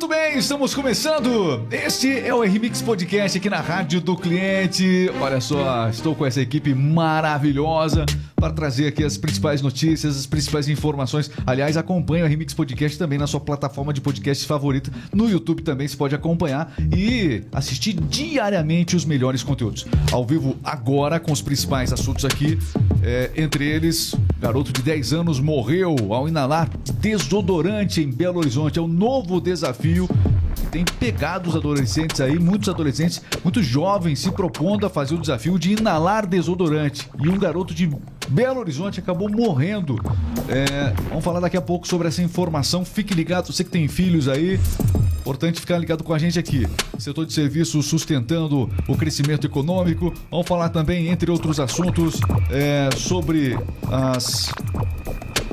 Muito bem, estamos começando. Este é o RMix Podcast aqui na Rádio do Cliente. Olha só, estou com essa equipe maravilhosa para trazer aqui as principais notícias, as principais informações. Aliás, acompanhe o RMix Podcast também na sua plataforma de podcast favorita. No YouTube também se pode acompanhar e assistir diariamente os melhores conteúdos. Ao vivo agora com os principais assuntos aqui. É, entre eles, garoto de 10 anos morreu ao inalar desodorante em Belo Horizonte. É um novo desafio que tem pegado os adolescentes aí, muitos adolescentes, muitos jovens se propondo a fazer o desafio de inalar desodorante. E um garoto de Belo Horizonte acabou morrendo. É, vamos falar daqui a pouco sobre essa informação. Fique ligado, você que tem filhos aí. Importante ficar ligado com a gente aqui. Setor de serviços sustentando o crescimento econômico. Vamos falar também, entre outros assuntos, é, sobre as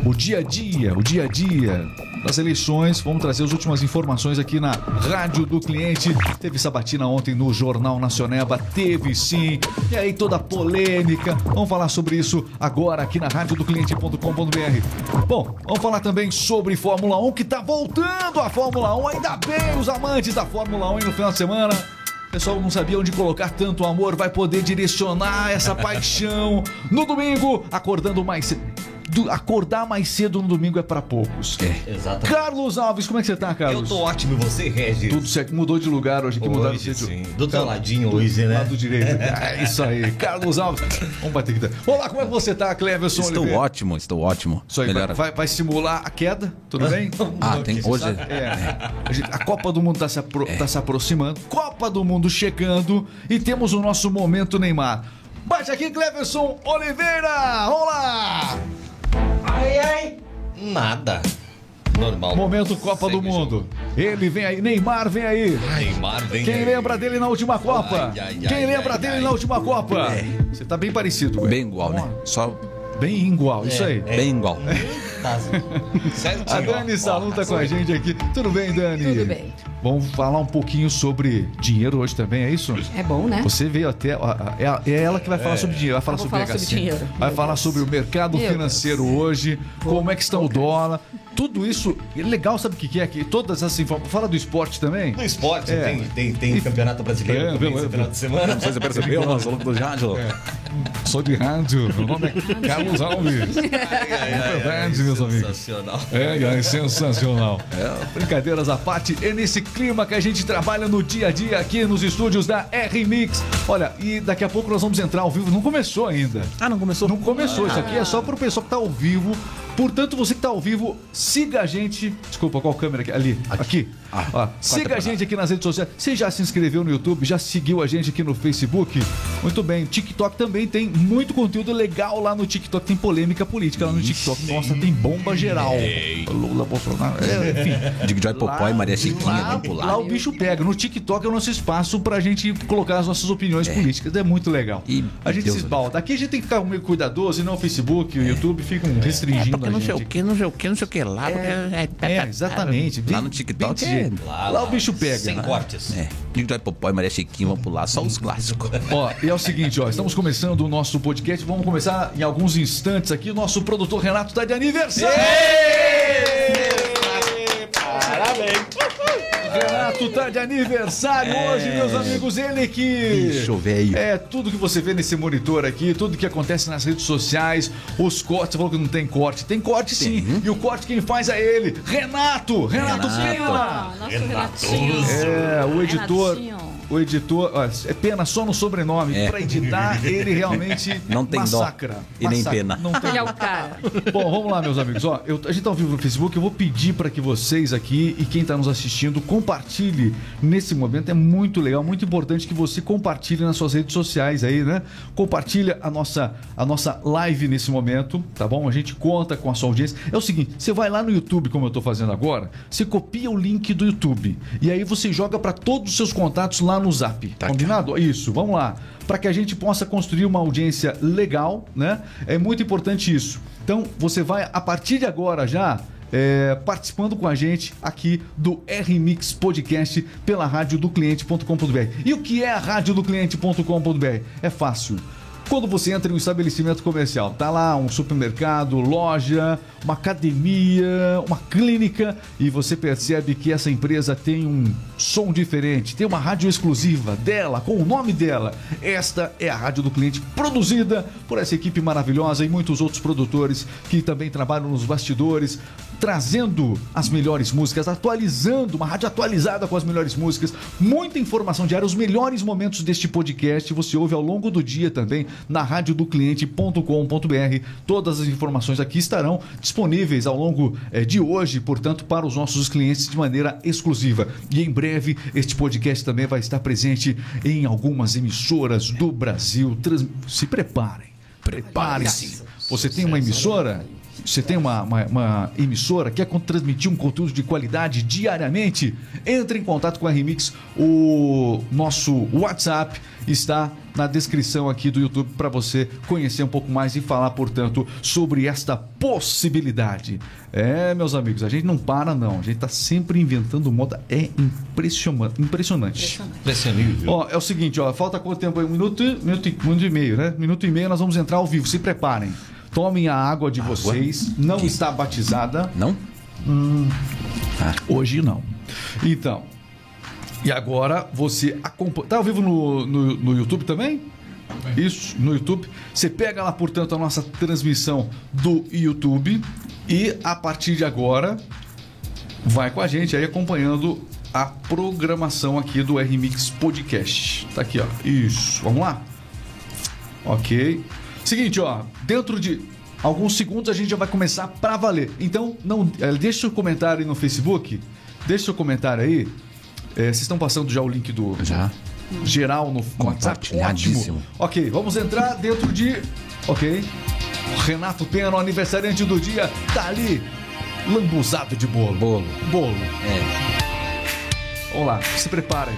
o dia a dia, o dia a dia das eleições. Vamos trazer as últimas informações aqui na Rádio do Cliente. Teve sabatina ontem no Jornal Nacioneba, teve sim. E aí toda a polêmica. Vamos falar sobre isso agora aqui na radiodocliente.com.br. Bom, vamos falar também sobre Fórmula 1 que tá voltando a Fórmula 1. Ainda bem os amantes da Fórmula 1 no final de semana. O pessoal não sabia onde colocar tanto amor, vai poder direcionar essa paixão no domingo, acordando mais cedo. Do- acordar mais cedo no domingo é pra poucos. Exatamente. Carlos Alves, como é que você tá, Eu Carlos? tô ótimo, e você, Regis? Tudo certo, mudou de lugar hoje aqui, mudaram Hoje, de sim. Do teu ladinho hoje, né? Lado direito. É isso aí. Carlos Alves. Vamos bater aqui. Olá, como é que você tá, Cleverson Estou Oliveira? ótimo, estou ótimo. Isso aí, vai, Melhor. vai, vai simular a queda, tudo bem? Ah, tem hoje. É. A gente- A Copa do Mundo tá se, apro- tá se aproximando. Copa do Mundo chegando. E temos o nosso momento Neymar. Bate aqui, Cleverson Oliveira! Vamos lá! Ai, ai. Nada. Normal. Momento Copa do Mundo. jogo. Ele vem aí, Neymar vem aí. Neymar vem Quem aí. lembra dele na última Copa? Ai, ai, Quem ai, lembra ai, dele ai. na última Copa? Você tá bem parecido, ué. Bem igual, né? Só Bem igual, isso aí. bem igual. Tá certinho. A Dani. Salum tá com a gente aqui. Tudo bem, Dani? Tudo bem. Vamos falar um pouquinho sobre dinheiro hoje também, é isso? É bom, né? Você veio até. É é ela que vai falar sobre dinheiro, vai falar vou sobre falar sobre dinheiro. Vai Meu falar Deus. sobre o mercado Meu financeiro hoje, como é que está o dólar. Tudo isso. é Legal, sabe o que que é? Que todas essas informações. Fala do esporte também? No esporte, É. tem, tem, tem campeonato brasileiro É, também final de semana. Não sei se você percebeu, nós falamos do rádio. Sou de rádio, meu nome é Carlos Alves. É verdade, meus amigos. Sensacional. É, é sensacional. Brincadeiras à parte, é nesse clima que a gente trabalha no dia a dia aqui nos estúdios da R-Mix. Olha, e daqui a pouco nós vamos entrar ao vivo. Não começou ainda. Ah, não começou? Não começou. Isso aqui é só pro pessoal que tá ao vivo. Portanto, você que tá ao vivo, siga a gente. Desculpa, qual câmera aqui? Ali. Aqui. Ah, Ó, siga a gente aqui nas redes sociais. Você já se inscreveu no YouTube? Já seguiu a gente aqui no Facebook? Muito bem. TikTok também tem muito conteúdo legal lá no TikTok. Tem polêmica política lá no TikTok. Nossa, tem bomba geral. Lula, Bolsonaro. É, enfim. Dig Joy Popó e Maria Chiquinha Lá, pular. lá o bicho pega. No TikTok é o nosso espaço pra gente colocar as nossas opiniões políticas. É muito legal. E- a gente Deus se esbalda. Aqui a gente tem que ficar meio cuidadoso e não o Facebook e o YouTube ficam restringindo Não gente. sei o que, não sei o que, não sei o que lá. porque É, É, exatamente. Lá no TikTok Bem é. jeito. Lá, o bicho pega. Sem né? cortes. É. Joy Popó e Maria Chiquinha vão pular, só os clássicos. Ó, e é o seguinte, ó, estamos começando o nosso podcast. Vamos começar em alguns instantes aqui. O nosso produtor Renato tá de aniversário! Parabéns. Renato tá de aniversário hoje, meus amigos. Ele que. Bicho velho. É, tudo que você vê nesse monitor aqui, tudo que acontece nas redes sociais, os cortes. Você falou que não tem corte. Tem corte sim. E o corte quem faz é ele, Renato! Renato, Renato. Pena! Ah, nosso Renatinho. É, o editor. Renatinho. O editor, ó, é pena só no sobrenome. É. Pra editar, ele realmente Não tem dó. massacra. E nem Massacra. pena. Não tem Ele é o cara. Bom, vamos lá, meus amigos. Ó, eu- a gente tá ao vivo no Facebook. Eu vou pedir para que vocês aqui e quem tá nos assistindo compartilhe nesse momento. É muito legal, muito importante que você compartilhe nas suas redes sociais aí, né? Compartilha a nossa, a nossa live nesse momento, tá bom? A gente conta com a sua audiência. É o seguinte, você vai lá no YouTube, como eu tô fazendo agora, você copia o link do YouTube e aí você joga para todos os seus contatos lá no Zap. Tá, Combinado? Isso, vamos lá. Para que a gente possa construir uma audiência legal, né? É muito importante isso. Então, você vai, a partir de agora já, é, participando com a gente aqui do R-Mix Podcast pela rádio do cliente.com.br. E o que é a rádio do cliente.com.br? É fácil. Quando você entra em um estabelecimento comercial, tá lá um supermercado, loja, uma academia, uma clínica e você percebe que essa empresa tem um som diferente, tem uma rádio exclusiva dela, com o nome dela. Esta é a rádio do cliente produzida por essa equipe maravilhosa e muitos outros produtores que também trabalham nos bastidores, trazendo as melhores músicas, atualizando, uma rádio atualizada com as melhores músicas, muita informação diária, os melhores momentos deste podcast você ouve ao longo do dia também na radiodocliente.com.br. Todas as informações aqui estarão disponíveis ao longo eh, de hoje, portanto, para os nossos clientes de maneira exclusiva. E em breve este podcast também vai estar presente em algumas emissoras do Brasil. Trans- Se preparem, preparem-se. Você tem uma emissora? Você tem uma, uma, uma emissora, quer con- transmitir um conteúdo de qualidade diariamente? Entre em contato com a Remix. O nosso WhatsApp está na descrição aqui do YouTube para você conhecer um pouco mais e falar, portanto, sobre esta possibilidade. É, meus amigos, a gente não para não. A gente está sempre inventando moda. É impressiona- impressionante. Impressionível. Ó, é o seguinte, ó, falta quanto tempo aí? Um minuto, minuto, e- minuto e meio, né? Minuto e meio nós vamos entrar ao vivo. Se preparem. Tomem a água de vocês. Não está batizada. Não? Hoje não. Então. E agora você acompanha. Tá ao vivo no, no, no YouTube também? Isso, no YouTube. Você pega lá, portanto, a nossa transmissão do YouTube e a partir de agora vai com a gente aí acompanhando a programação aqui do RMix Podcast. Tá aqui, ó. Isso. Vamos lá? Ok. Seguinte, ó. Dentro de alguns segundos a gente já vai começar pra valer. Então, não, eh, deixa seu comentário aí no Facebook. Deixa seu comentário aí. Eh, vocês estão passando já o link do Já. geral no WhatsApp? Compartilhadíssimo. Ótimo. Ok, vamos entrar dentro de. Ok. Renato Pena, o aniversariante do dia, tá ali. Lambuzado de bolo. Bolo. Bolo. É. Vamos lá, se preparem.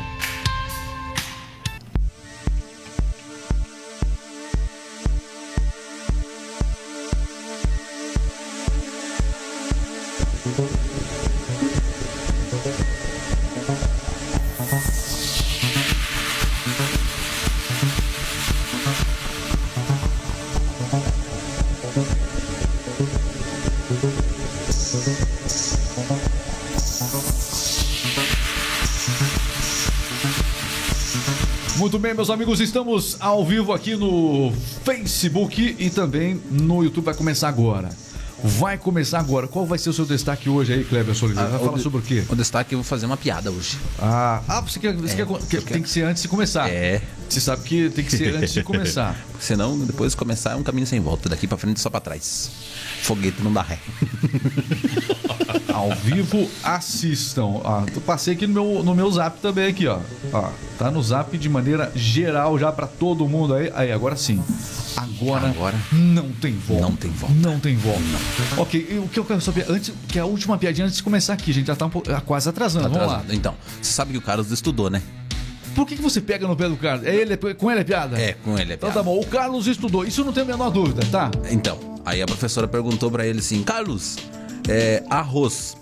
Meus amigos, estamos ao vivo aqui no Facebook e também no YouTube. Vai começar agora. Vai começar agora. Qual vai ser o seu destaque hoje aí, Kleber Solidário? Vai o falar de- sobre o quê? O destaque eu vou fazer uma piada hoje. Ah, ah você quer, você quer, quer- tem que ser antes de começar. É. Você sabe que tem que ser antes de começar. Senão, depois de começar, é um caminho sem volta. Daqui pra frente só pra trás. Foguete não dá ré. Ao vivo, assistam. Ah, eu passei aqui no meu, no meu zap também aqui, ó. ó. Tá no zap de maneira geral já pra todo mundo aí. Aí, agora sim. Agora, Agora. não tem volta. Não tem volta. Não tem volta. Ok, e o que eu quero saber antes, que é a última piadinha antes de começar aqui, gente já tá um pouco- ah, quase atrasando. Vamos lá. Atrasado. Então, você sabe que o Carlos estudou, né? Por que, que você pega no pé do Carlos? É ele, com ele é piada? É, com ele é Então piada. tá bom, o Carlos estudou, isso não tem a menor dúvida, tá? Então, aí a professora perguntou pra ele assim: Carlos, é, arroz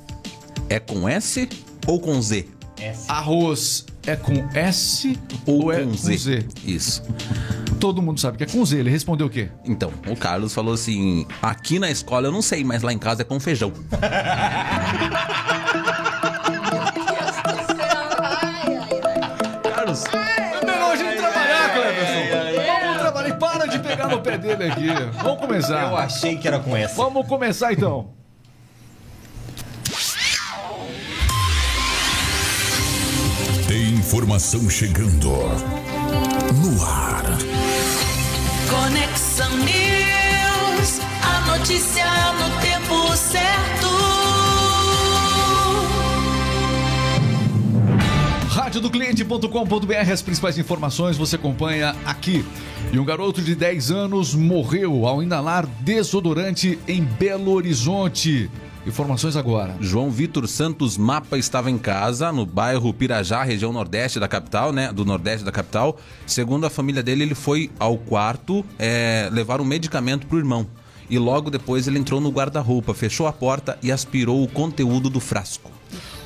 é com S ou com Z? Arroz é com S Ou, ou, é com, Z? Isso. Todo mundo sabe que é com Z. Ele respondeu o quê? Então, o Carlos falou assim: aqui na escola eu não sei, mas lá em casa é com feijão. pé dele aqui. Vamos começar. Eu achei que era com essa. Vamos começar então. Tem informação chegando no ar. Conexão News, a notícia Radiodocliente.com.br, as principais informações você acompanha aqui. E um garoto de 10 anos morreu ao inalar desodorante em Belo Horizonte. Informações agora. João Vitor Santos Mapa estava em casa, no bairro Pirajá, região nordeste da capital, né? Do nordeste da capital. Segundo a família dele, ele foi ao quarto é, levar um medicamento pro irmão. E logo depois ele entrou no guarda-roupa, fechou a porta e aspirou o conteúdo do frasco.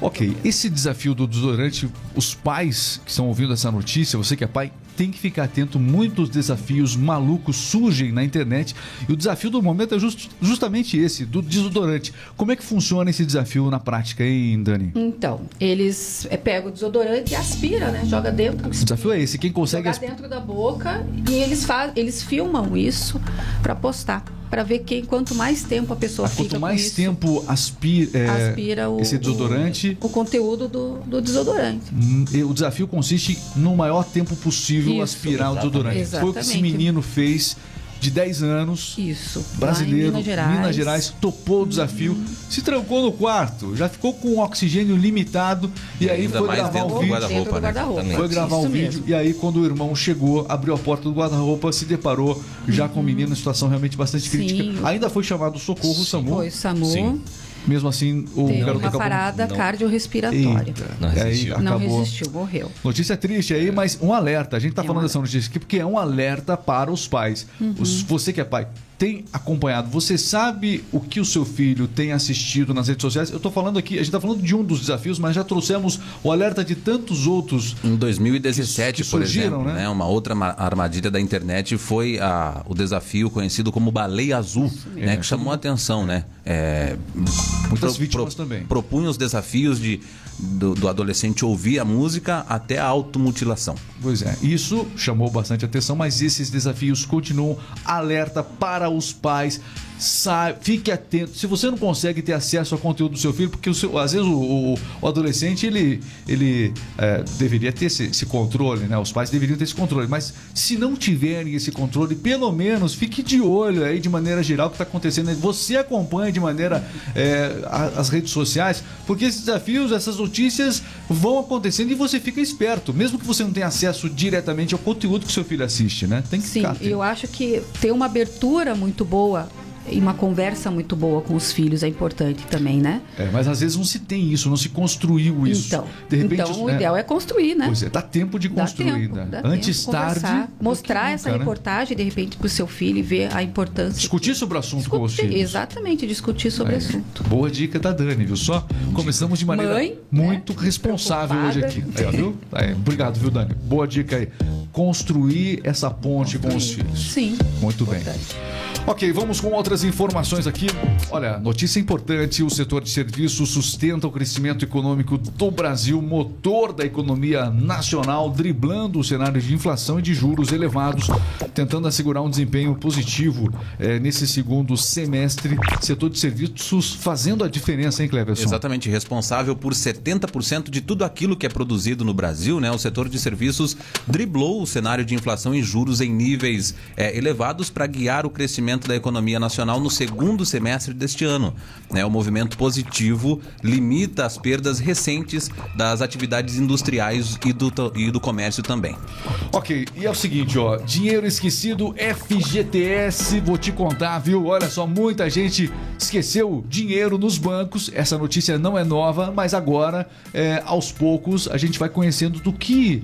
Ok, esse desafio do desodorante, os pais que estão ouvindo essa notícia, você que é pai, tem que ficar atento. Muitos desafios malucos surgem na internet e o desafio do momento é just- justamente esse, do desodorante. Como é que funciona esse desafio na prática, hein, Dani? Então, eles é, pegam o desodorante e aspira, né? Joga dentro. O desafio é esse, quem consegue... Jogar dentro da boca e eles faz, eles filmam isso pra postar, Pra ver quem quanto mais tempo a pessoa Ah, fica Quanto com mais isso, tempo aspira, é, aspira o, esse desodorante, o, o conteúdo do, do desodorante. hum, e o desafio consiste no maior tempo possível Isso. aspirar o desodorante. Foi o que esse Exatamente. menino fez de 10 anos. Isso. brasileiro, Minas Gerais. Minas Gerais, topou o desafio, se trancou no quarto, já ficou com oxigênio limitado e, aí ainda foi mais gravar um do vídeo. guarda-roupa, né? Também. Foi gravar um Isso vídeo mesmo. e aí quando o irmão chegou, abriu a porta do guarda-roupa, se deparou já com o menino em situação realmente bastante Sim. crítica. Ainda foi chamado socorro, o SAMU. Foi o SAMU. Sim. Mesmo assim, o Teve garoto uma acabou parada não- cardiorrespiratória. Eita, Não aí resistiu. Não acabou. resistiu, morreu. Notícia triste aí, mas um alerta. A gente tá É um falando dessa alerta. notícia aqui porque é um alerta para os pais. Uhum. Os- você que é pai, tem acompanhado, você sabe o que o seu filho tem assistido nas redes sociais? Eu tô falando aqui, a gente tá falando de um dos desafios, mas já trouxemos o alerta de tantos outros. Em 2017, Que- que por surgiram, exemplo, né? né? uma outra ma- armadilha da internet foi a- o desafio conhecido como baleia azul, né? que chamou a atenção, né? É, Muitas vítimas também. Propunha os desafios de, do, do adolescente ouvir a música até a automutilação. Pois é, isso chamou bastante atenção, mas esses desafios continuam. Alerta para os pais. Fique atento. Se você não consegue ter acesso ao conteúdo do seu filho, porque o seu- às vezes o, o- o adolescente ele, ele é, deveria ter esse, esse controle, né? Os pais deveriam ter esse controle. Mas se não tiverem esse controle, pelo menos fique de olho aí de maneira geral o que está acontecendo. Você acompanha de maneira é, as redes sociais, porque esses desafios, essas notícias vão acontecendo e você fica esperto, mesmo que você não tenha acesso diretamente ao conteúdo que seu filho assiste, né? Tem que Sim, eu acho que ter uma abertura muito boa e uma conversa muito boa com os filhos é importante também, né? É, mas às vezes não se tem isso, não se construiu isso. Então, repente, então o né? ideal é construir, né? Pois é, dá tempo de Dá construir, tempo, né? dá Antes tempo, tarde. conversar, do que mostrar nunca, essa né? reportagem de repente para o seu filho e ver a importância. Discutir sobre o assunto com os Discutir, filhos. Exatamente, discutir sobre o É. assunto. Boa dica da Dani, viu? Só começamos de maneira Mãe, muito né? responsável hoje aqui. Aí, viu? Aí, obrigado, viu, Dani? Boa dica aí. Construir essa ponte com os filhos. Sim. Muito bem. importante. Ok, vamos com outras informações aqui. Olha, notícia importante: o setor de serviços sustenta o crescimento econômico do Brasil, motor da economia nacional, driblando o cenário de inflação e de juros elevados, tentando assegurar um desempenho positivo eh, nesse segundo semestre. Setor de serviços fazendo a diferença, hein, Cleverson? Exatamente, responsável por 70% de tudo aquilo que é produzido no Brasil, né? O setor de serviços driblou o cenário de inflação e juros em níveis eh, elevados para guiar o crescimento da economia nacional no segundo semestre deste ano. né? O movimento positivo limita as perdas recentes das atividades industriais e do, e do comércio também. Ok, e é o seguinte, ó, dinheiro esquecido, FGTS, vou te contar, viu? Olha só, muita gente esqueceu dinheiro nos bancos. Essa notícia não é nova, mas agora, é, aos poucos, a gente vai conhecendo do que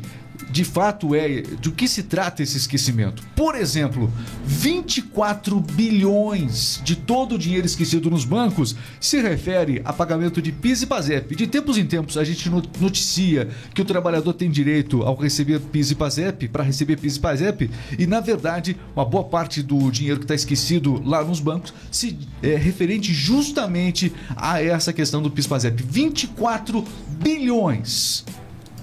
de fato é, do que se trata esse esquecimento. Por exemplo, 24 bilhões de todo o dinheiro esquecido nos bancos se refere a pagamento de PIS e PASEP. De tempos em tempos a gente no- noticia que o trabalhador tem direito ao receber PIS e PASEP, para receber PIS e PASEP, e na verdade uma boa parte do dinheiro que está esquecido lá nos bancos se é referente justamente a essa questão do PIS e PASEP. 24 bilhões.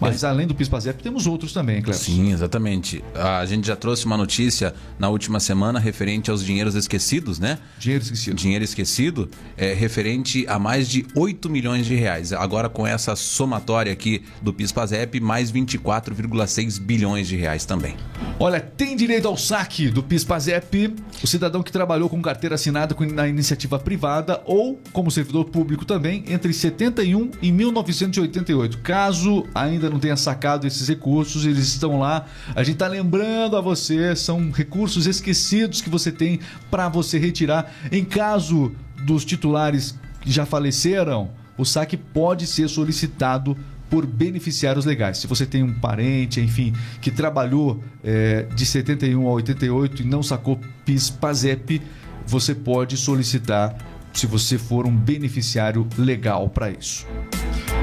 Mas além do PIS e PASEP temos outros também, Cleber. Sim, exatamente. A gente já trouxe uma notícia na última semana referente aos dinheiros esquecidos, né? Dinheiro esquecido. dinheiro esquecido é referente a mais de 8 milhões de reais. Agora com essa somatória aqui do PIS/PASEP, mais 24,6 bilhões de reais também. Olha, tem direito ao saque do PIS/PASEP o cidadão que trabalhou com carteira assinada na iniciativa privada ou como servidor público também entre 71 e 1988. Caso ainda não tenha sacado esses recursos, eles estão lá. A gente está lembrando a você, são recursos esquecidos que você tem para você retirar em caso dos titulares que já faleceram. O saque pode ser solicitado por beneficiários legais. Se você tem um parente, enfim, que trabalhou eh, de 71 a 88 e não sacou PIS/PASEP, você pode solicitar se você for um beneficiário legal para isso.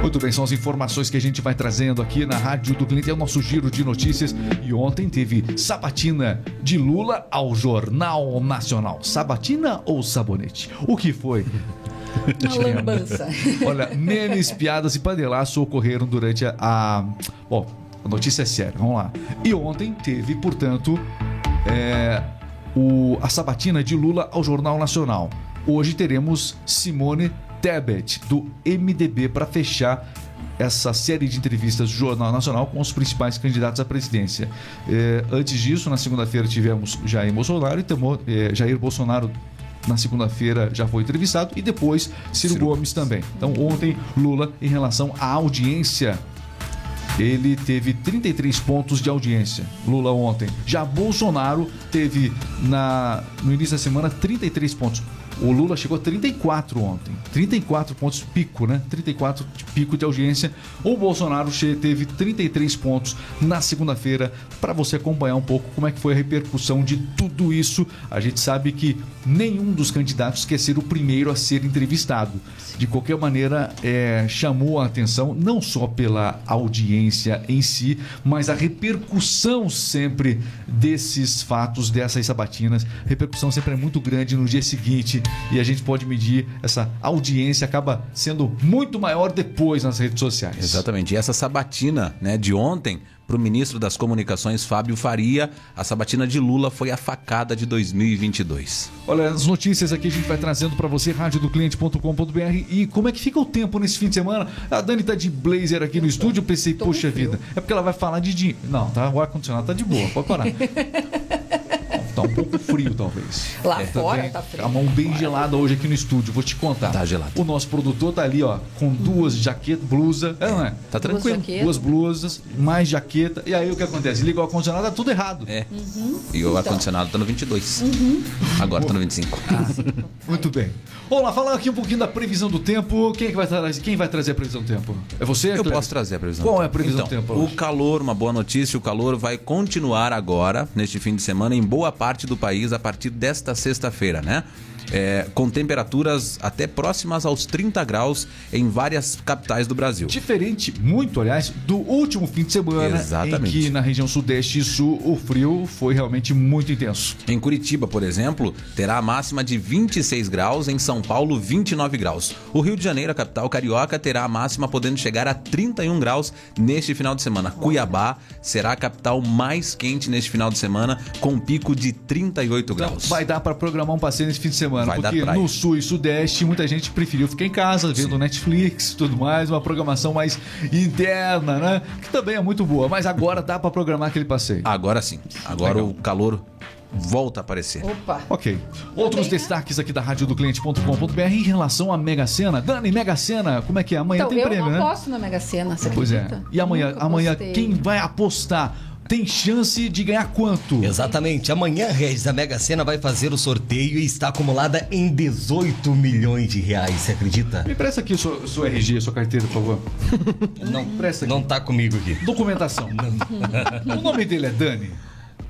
Muito bem, são as informações que a gente vai trazendo aqui na Rádio do Cliente. É o nosso giro de notícias. E ontem teve sabatina de Lula ao Jornal Nacional. Sabatina ou sabonete? O que foi? Uma lambança. Olha, memes, piadas e panelaço ocorreram durante a. a- Bom, a notícia é séria, vamos lá. E ontem teve, portanto, é, o, a sabatina de Lula ao Jornal Nacional. Hoje teremos Simone Tebet, do MDB, para fechar essa série de entrevistas do Jornal Nacional com os principais candidatos à presidência. É, antes disso, na segunda-feira, tivemos Jair Bolsonaro e temo- é, Jair Bolsonaro na segunda-feira já foi entrevistado e depois Ciro, Gomes também. Então ontem Lula em relação à audiência ele teve 33 pontos de audiência. Lula ontem. Já Bolsonaro teve na no início da semana 33 pontos. O Lula chegou a 34 ontem. 34 pontos pico, né? 34 de pico de audiência. O Bolsonaro teve 33 pontos na segunda-feira para você acompanhar um pouco como é que foi a repercussão de tudo isso. A gente sabe que nenhum dos candidatos quer ser o primeiro a ser entrevistado. De qualquer maneira, é, chamou a atenção não só pela audiência em si, mas a repercussão sempre desses fatos, dessas sabatinas. A repercussão sempre é muito grande no dia seguinte e a gente pode medir essa audiência acaba sendo muito maior depois nas redes sociais. Exatamente. E essa sabatina né, de ontem, para o ministro das Comunicações, Fábio Faria, a sabatina de Lula foi a facada de 2022. Olha, as notícias aqui a gente vai trazendo para você, radiodocliente.com.br. E como é que fica o tempo nesse fim de semana? A Dani tá de blazer aqui no estúdio, eu pensei, poxa vida, é porque ela vai falar de dinheiro. Não, tá, o ar-condicionado tá de boa, pode parar. tá um pouco frio, talvez. Lá É, fora tá frio. A mão bem gelada hoje aqui no estúdio, vou te contar. Tá gelado. O nosso produtor tá ali, ó, com duas jaquetas, blusa. É, não é? Tá tranquilo. jaquetas. Duas blusas, mais jaqueta. E aí o que acontece? Liga o ar-condicionado, tá tudo errado. É. Uhum. E o ar-condicionado tá no 22. Agora tá no 25. Muito bem. Vamos lá, falar aqui um pouquinho da previsão do tempo. Quem, é que vai, trazer, quem vai trazer a previsão do tempo? É você? Eu Cleber? posso trazer a previsão. Qual do é a previsão então, do tempo O hoje? calor, uma boa notícia, o calor vai continuar agora, neste fim de semana, em boa parte do país, a partir desta sexta-feira, né? É, com temperaturas até próximas aos 30 graus em várias capitais do Brasil. Diferente, muito, aliás, do último fim de semana, Exatamente. em que na região sudeste e sul o frio foi realmente muito intenso. Em Curitiba, por exemplo, terá a máxima de 26 graus, em São Paulo, 29 graus. O Rio de Janeiro, a capital carioca, terá a máxima podendo chegar a 31 graus neste final de semana. Cuiabá será a capital mais quente neste final de semana, com um pico de 38 Então, graus. vai dar para programar um passeio nesse fim de semana, Vai porque no sul e sudeste muita gente preferiu ficar em casa, vendo Netflix e tudo mais, uma programação mais interna, né? Que também é muito boa, mas agora dá para programar aquele passeio. Agora sim. Agora Legal. o calor volta a aparecer. Opa. Ok. Outros Também, né? destaques aqui da rádio do cliente.com.br em relação à Mega Sena. Dani, Mega Sena, como é que é? Amanhã Então, tem eu prêmio, não né? aposto na Mega Sena, você Pois é. acredita? E amanhã, Nunca amanhã apostei. quem vai apostar tem chance de ganhar quanto? Exatamente. Amanhã, Regis, a Mega Sena vai fazer o sorteio e está acumulada em 18 milhões de reais. Você acredita? Me presta aqui o seu, RG, sua carteira, por favor. Não, Presta aqui. não tá comigo aqui. Documentação. o nome dele é Dani.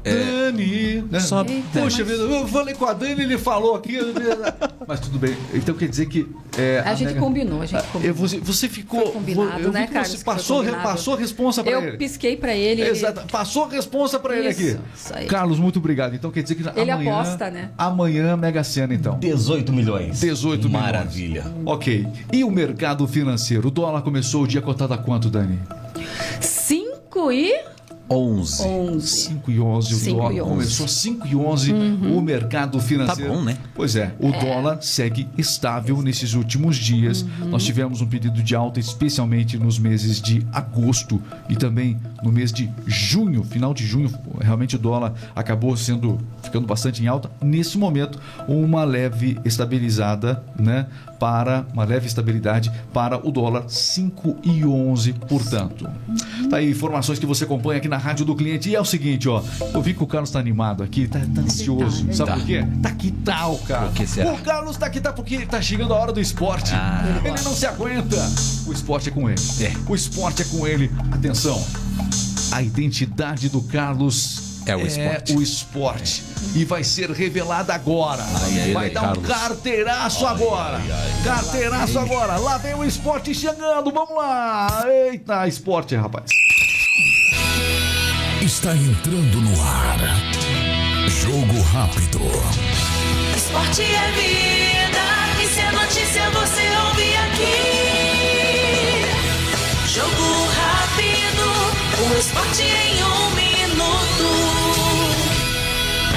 Dani. né? Só- Poxa vida, eu falei com a Dani, ele falou aqui. Mas tudo bem. Então quer dizer que. é, A gente Mega- combinou, a gente É, combinou. você, você ficou. Foi combinado, eu vi né, Carlos, Você passou, combinado. passou a responsa pra Eu ele. pisquei pra ele. ele- Exato. Passou a responsa pra ele aqui. isso aí. Carlos, muito obrigado. Então quer dizer que Ele amanhã. aposta, né? Amanhã, Mega Sena, então. 18 milhões. 18 milhões. Maravilha. Ok. E o mercado financeiro? O dólar começou o dia cotado a quanto, Dani? 5 e 11. 11. 5 e 11. O 5 dólar e 11. começou 5 e 11. O mercado financeiro. Tá bom, né? Pois é. O dólar segue estável nesses últimos dias. Nós tivemos um pedido de alta, especialmente nos meses de agosto e também no mês de junho, final de junho. Realmente o dólar acabou sendo ficando bastante em alta. Nesse momento, uma leve estabilizada, né? Para uma leve estabilidade para o dólar 5 e 11, portanto. Tá aí informações que você acompanha aqui na Rádio do Cliente. E é o seguinte, ó. Eu vi que o Carlos tá animado aqui, tá, tá ansioso. Tá, Sabe tá. por quê? Tá que tal, cara? Por que será? O Carlos tá que tá porque tá chegando a hora do esporte. Ah. ele não se aguenta. O esporte é com ele. É. O esporte é com ele. Atenção. A identidade do Carlos É É o esporte. o esporte. E vai ser revelada agora. Ai, ai, vai ai, dar Carlos. um carteiraço agora. carteiraço agora. Lá vem o esporte chegando. Vamos lá. Eita, esporte, rapaz. Está entrando no ar. Jogo rápido. Esporte é vida. E se é notícia, você ouve aqui. Jogo rápido. O esporte em um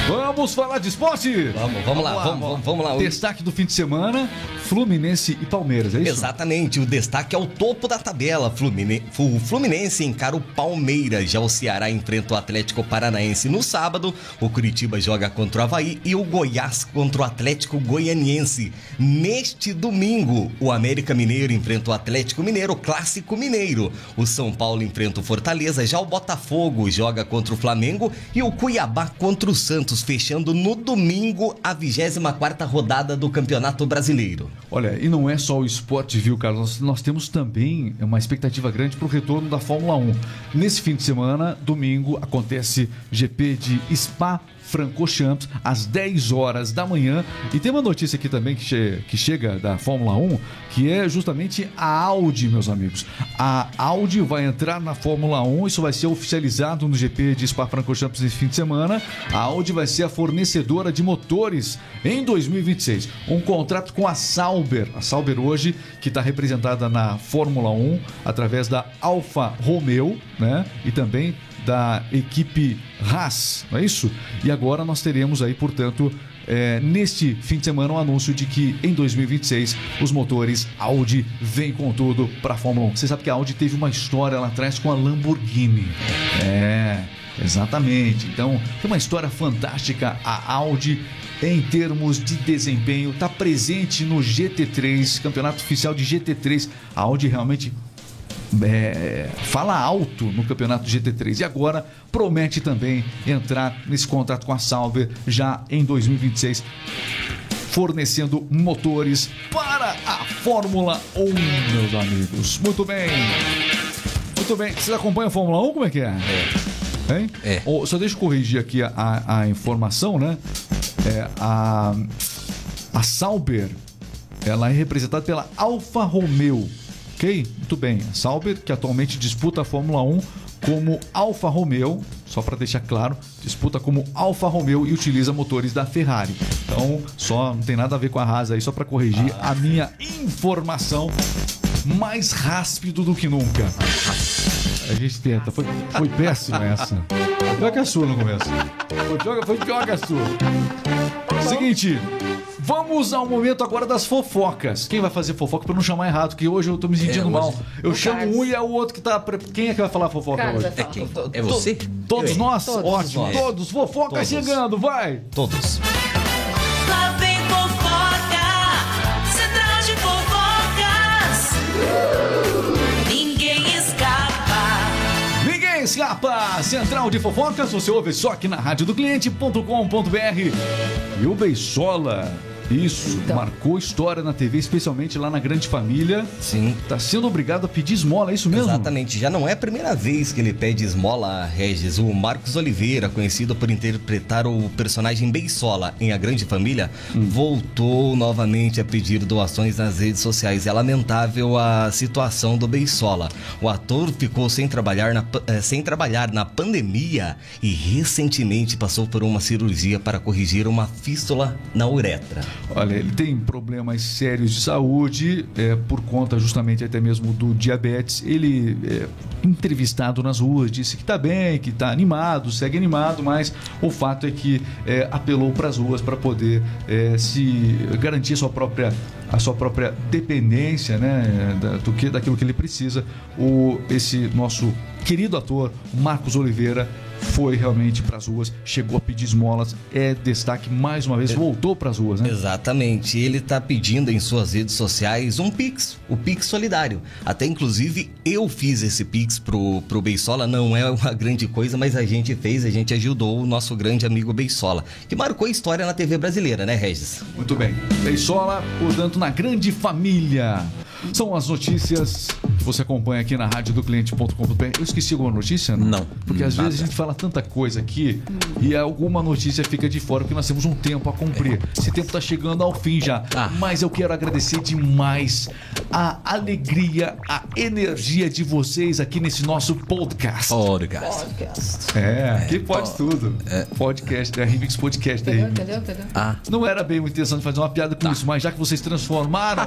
Vamos falar de esporte? Vamos, vamos lá, vamos, vamos, vamos lá. Destaque do fim de semana: Fluminense e Palmeiras, é isso? Exatamente, o destaque é o topo da tabela. Flumine- O Fluminense encara o Palmeiras, já o Ceará enfrenta o Atlético Paranaense no sábado, o Curitiba joga contra o Havaí e o Goiás contra o Atlético Goianiense. Neste domingo, o América Mineiro enfrenta o Atlético Mineiro, clássico mineiro. O São Paulo enfrenta o Fortaleza, já o Botafogo joga contra o Flamengo e o Cuiabá contra o Santos, fechando no domingo a 24ª rodada do Campeonato Brasileiro. Olha, e não é só o esporte, viu, Carlos? Nós, nós temos também uma expectativa grande para o retorno da Fórmula 1. Nesse fim de semana, domingo, acontece GP de Spa Francorchamps às 10 horas da manhã. E tem uma notícia aqui também que, che- que chega da Fórmula 1, que é justamente a Audi, meus amigos. A Audi vai entrar na Fórmula 1, isso vai ser oficializado no GP de Spa Francorchamps nesse fim de semana. A Audi vai ser a fornecedora de motores em 2026. Um contrato com a Sauber. A Sauber hoje, que está representada na Fórmula 1 através da Alfa Romeo, né? E também da equipe Haas, não é isso? E agora nós teremos aí, portanto, é, neste fim de semana, um anúncio de que em 2026 os motores Audi vêm com tudo para a Fórmula 1. Você sabe que a Audi teve uma história lá atrás com a Lamborghini. É, exatamente. Então, tem uma história fantástica. A Audi, em termos de desempenho, está presente no GT3, campeonato oficial de GT3. A Audi realmente é, fala alto no campeonato GT3 e agora promete também entrar nesse contrato com a Sauber já em 2026, fornecendo motores para a Fórmula 1, meus amigos. Muito bem. Muito bem. Vocês acompanham a Fórmula 1? Como é que é? É. Hein? É. Ô, só deixa eu corrigir aqui a, a- a informação, né? É, a, a Sauber, ela é representada pela Alfa Romeo, ok? Muito bem. A Sauber, que atualmente disputa a Fórmula 1 como Alfa Romeo, só para deixar claro, disputa como Alfa Romeo e utiliza motores da Ferrari. Então, só não tem nada a ver com a Haas aí, só para corrigir a minha informação mais rápido do que nunca. A gente tenta. Foi, foi péssima essa. Pior que a sua no começo. Foi pior, foi pior que a sua. Seguinte. Vamos ao momento agora das fofocas. Quem vai fazer fofoca pra não chamar errado? Que hoje eu tô me sentindo É, mal. hoje- Eu O chamo Carlos. um e é o outro que tá. pre- Quem é que vai falar fofoca Carlos hoje? falar. Quem? É você? Todos nós? Todos Ótimo. nós. Todos. Fofoca Todos. chegando, vai. Todos. Lá vem fofoca, central de fofocas. Ninguém escapa. Ninguém escapa! Central de fofocas, você ouve só aqui na rádio do cliente.com.br. E o Beisola, isso, Então. marcou história na TV, especialmente lá na Grande Família. Sim. Tá sendo obrigado a pedir esmola, é isso mesmo? Exatamente, já não é a primeira vez que ele pede esmola a Regis. O Marcos Oliveira, conhecido por interpretar o personagem Beisola em A Grande Família, voltou novamente a pedir doações nas redes sociais. É lamentável a situação do Beisola. O ator ficou sem trabalhar na, eh, sem trabalhar na pandemia e recentemente passou por uma cirurgia para corrigir uma fístula na uretra. Olha, ele tem problemas sérios de saúde, é, por conta justamente até mesmo do diabetes. Ele, é, entrevistado nas ruas, disse que está bem, que está animado, segue animado, mas o fato é que é, apelou para as ruas para poder é, se garantir a sua própria a sua própria dependência, né, da- do que daquilo que ele precisa. O esse nosso querido ator Marcos Oliveira foi realmente para as ruas, chegou a pedir esmolas, é destaque mais uma vez, voltou para as ruas, né? Exatamente. Ele tá pedindo em suas redes sociais um Pix, o Pix Solidário. Até inclusive eu fiz esse Pix pro, pro Beisola, não é uma grande coisa, mas a gente fez, a gente ajudou o nosso grande amigo Beisola, que marcou história na TV brasileira, né, Regis? Muito bem. Beisola, portanto, na grande família. São as notícias que você acompanha aqui na rádio do cliente.com.br. Eu esqueci alguma notícia? Não, Porque às nada. vezes a gente fala tanta coisa aqui e alguma notícia fica de fora porque nós temos um tempo a cumprir. Esse tempo tá chegando ao fim já. Ah. Mas eu quero agradecer demais a alegria, a energia de vocês aqui nesse nosso podcast. Podcast. Podcast. É, aqui pode tudo. Podcast, é Remix Podcast Entendeu? aí. Entendeu? Entendeu? Ah, Não era bem uma intenção de fazer uma piada com isso, mas já que vocês transformaram,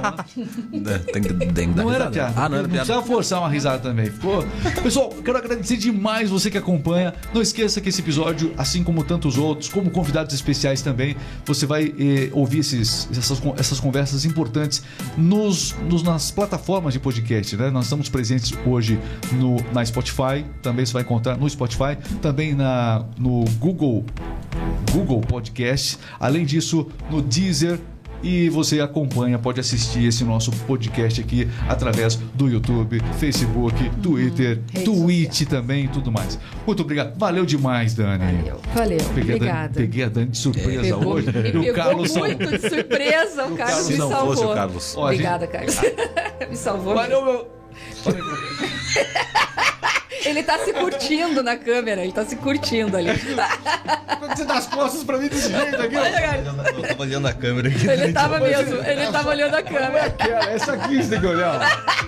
né? tem tem que dar não era risada. piada. Ah, não era piada. precisava forçar uma risada também. Ficou? Pessoal, quero agradecer demais você que acompanha. Não esqueça que esse episódio, assim como tantos outros, como convidados especiais também, você vai eh, ouvir esses, essas, essas conversas importantes nos, nos- nas plataformas de podcast, né? Nós estamos presentes hoje no, na Spotify, também você vai encontrar no Spotify, também na, no Google Google Podcast. Além disso, no Deezer. E você acompanha, pode assistir esse nosso podcast aqui através do YouTube, Facebook, Twitter, Rede Twitch também e tudo mais. Muito obrigado. Valeu demais, Dani. Valeu. Valeu. Peguei a, Dani, Obrigada. peguei a Dani de surpresa Pegou, hoje. me E o Carlos muito de surpresa. O Carlos Carlos Se me não salvou. fosse o Carlos. Ó, a gente- Obrigada, Carlos. me salvou. Valeu, meu. Ele tá se curtindo na câmera. Ele tá se curtindo ali. Quando você dá as costas pra mim desse jeito aqui. Eu tava olhando a câmera aqui. Ele tava mesmo. Ele tava olhando a câmera. Essa aqui você tem que olhar.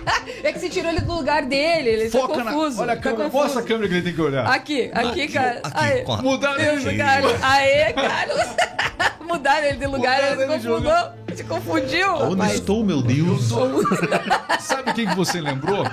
É que você tirou ele do lugar dele. Ele Foca tá na. confuso. Olha a tá câmera, confuso. mostra a câmera que ele tem que olhar. Aqui, aqui, cara. Aqui, Mudaram ele. Carlos. Aê, Carlos. Mudaram ele de lugar, ele ele se confundiu. lugar. Se confundiu. Onde estou, meu Deus? Sabe quem que você lembrou?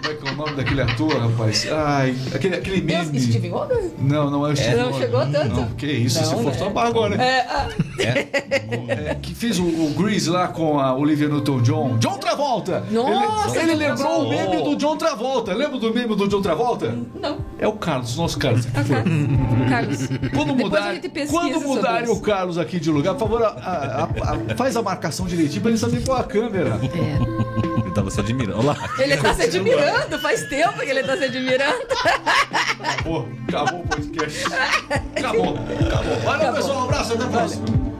Como é que é o nome daquele ator, rapaz? Ai, aquele, aquele Deus, meme. Steve Wonder? Não, não é o Steve Não Wonder. chegou tanto? Não, que isso, Não, se for só barra agora. É, ah, É, que fez o, o Grease lá com a Olivia Newton-John. John Travolta! Nossa, ele, ele lembrou o meme do John Travolta. Lembra do meme do John Travolta? não. É o Carlos, nosso Carlos. Ah, Carlos. Carlos. Quando, Depois mudar, a gente pesquisa quando mudarem o Carlos aqui de lugar, por favor, a- a- a- faz a marcação direitinho pra ele saber qual é a câmera. É. Ele tava se admirando. Olha lá. Ele tá se admirando, faz tempo que ele tá se admirando. Acabou, acabou o podcast. Acabou, acabou. Valeu, pessoal. Um abraço, até a próxima.